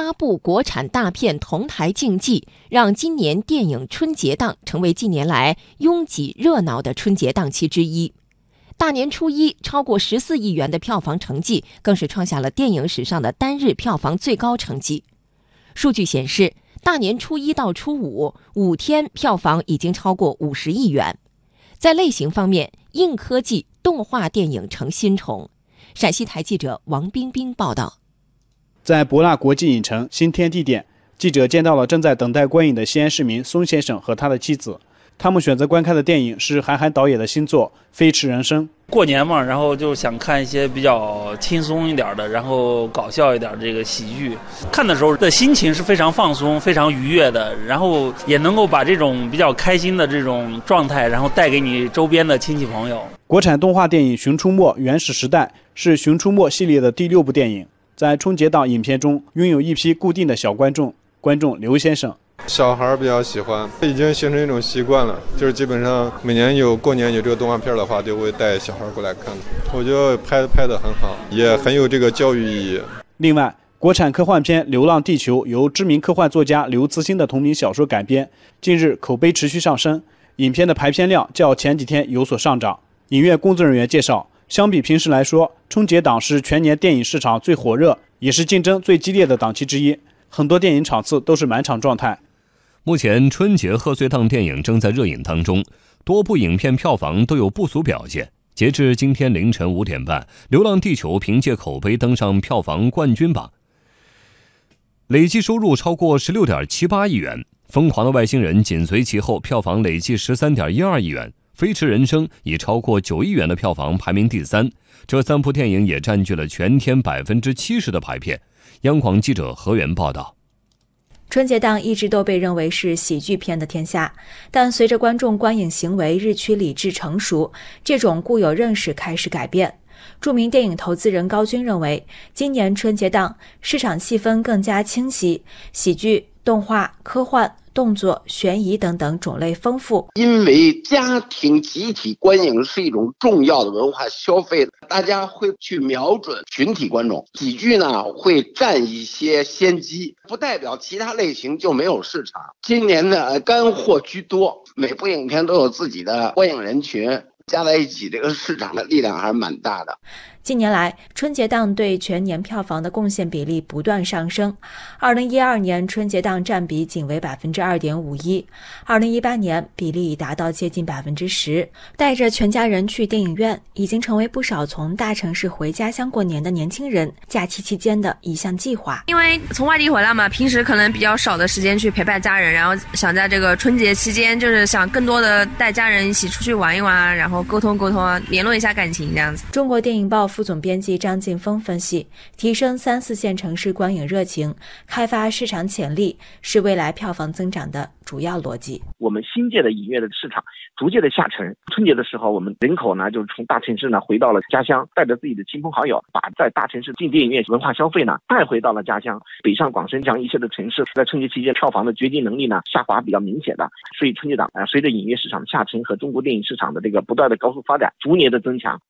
八部国产大片同台竞技，让今年电影春节档成为近年来拥挤热闹的春节档期之一。大年初一超过十四亿元的票房成绩，更是创下了电影史上的单日票房最高成绩。数据显示，大年初一到初五五天票房已经超过五十亿元。在类型方面，硬科技动画电影成新宠。陕西台记者王冰冰报道。在博纳国际影城新天地店，记者见到了正在等待观影的西安市民孙先生和他的妻子。他们选择观看的电影是韩寒导演的新作《飞驰人生》。过年嘛，然后就想看一些比较轻松一点的，然后搞笑一点这个喜剧。看的时候的心情是非常放松、非常愉悦的，然后也能够把这种比较开心的这种状态，然后带给你周边的亲戚朋友。国产动画电影《熊出没：原始时代》是《熊出没》系列的第六部电影，在春节档影片中拥有一批固定的小观众。观众刘先生。小孩比较喜欢，已经形成一种习惯了，就是基本上每年有过年有这个动画片的话，就会带小孩过来看。我觉得拍拍的很好，也很有这个教育意义。另外，国产科幻片《流浪地球》由知名科幻作家刘慈欣的同名小说改编，近日口碑持续上升，影片的排片量较前几天有所上涨。影院工作人员介绍，相比平时来说，春节档是全年电影市场最火热，也是竞争最激烈的档期之一，很多电影场次都是满场状态。目前春节贺岁档电影正在热映当中，多部影片票房都有不俗表现。截至今天凌晨五点半，《流浪地球》凭借口碑登上票房冠军榜，累计收入超过十六点七八亿元。《疯狂的外星人》紧随其后，票房累计十三点一二亿元。《飞驰人生》以超过九亿元的票房排名第三。这三部电影也占据了全天百分之七十的排片。央广记者何源报道。春节档一直都被认为是喜剧片的天下，但随着观众观影行为日趋理智成熟，这种固有认识开始改变。著名电影投资人高军认为，今年春节档市场细分更加清晰，喜剧、动画、科幻。动作、悬疑等等种类丰富，因为家庭集体观影是一种重要的文化消费，大家会去瞄准群体观众。喜剧呢会占一些先机，不代表其他类型就没有市场。今年的干货居多，每部影片都有自己的观影人群，加在一起，这个市场的力量还是蛮大的。近年来，春节档对全年票房的贡献比例不断上升。二零一二年春节档占比仅为百分之二点五一，二零一八年比例已达到接近百分之十。带着全家人去电影院，已经成为不少从大城市回家乡过年的年轻人假期期间的一项计划。因为从外地回来嘛，平时可能比较少的时间去陪伴家人，然后想在这个春节期间，就是想更多的带家人一起出去玩一玩啊，然后沟通沟通啊，联络一下感情这样子。中国电影报。副总编辑张劲峰分析，提升三四线城市观影热情，开发市场潜力，是未来票房增长的主要逻辑。我们新界的影院的市场逐渐的下沉，春节的时候，我们人口呢就是从大城市呢回到了家乡，带着自己的亲朋好友，把在大城市进电影院文化消费呢带回到了家乡。北上广深这样一些的城市，在春节期间票房的掘金能力呢下滑比较明显的，所以春节档啊，随着影院市场的下沉和中国电影市场的这个不断的高速发展，逐年的增强。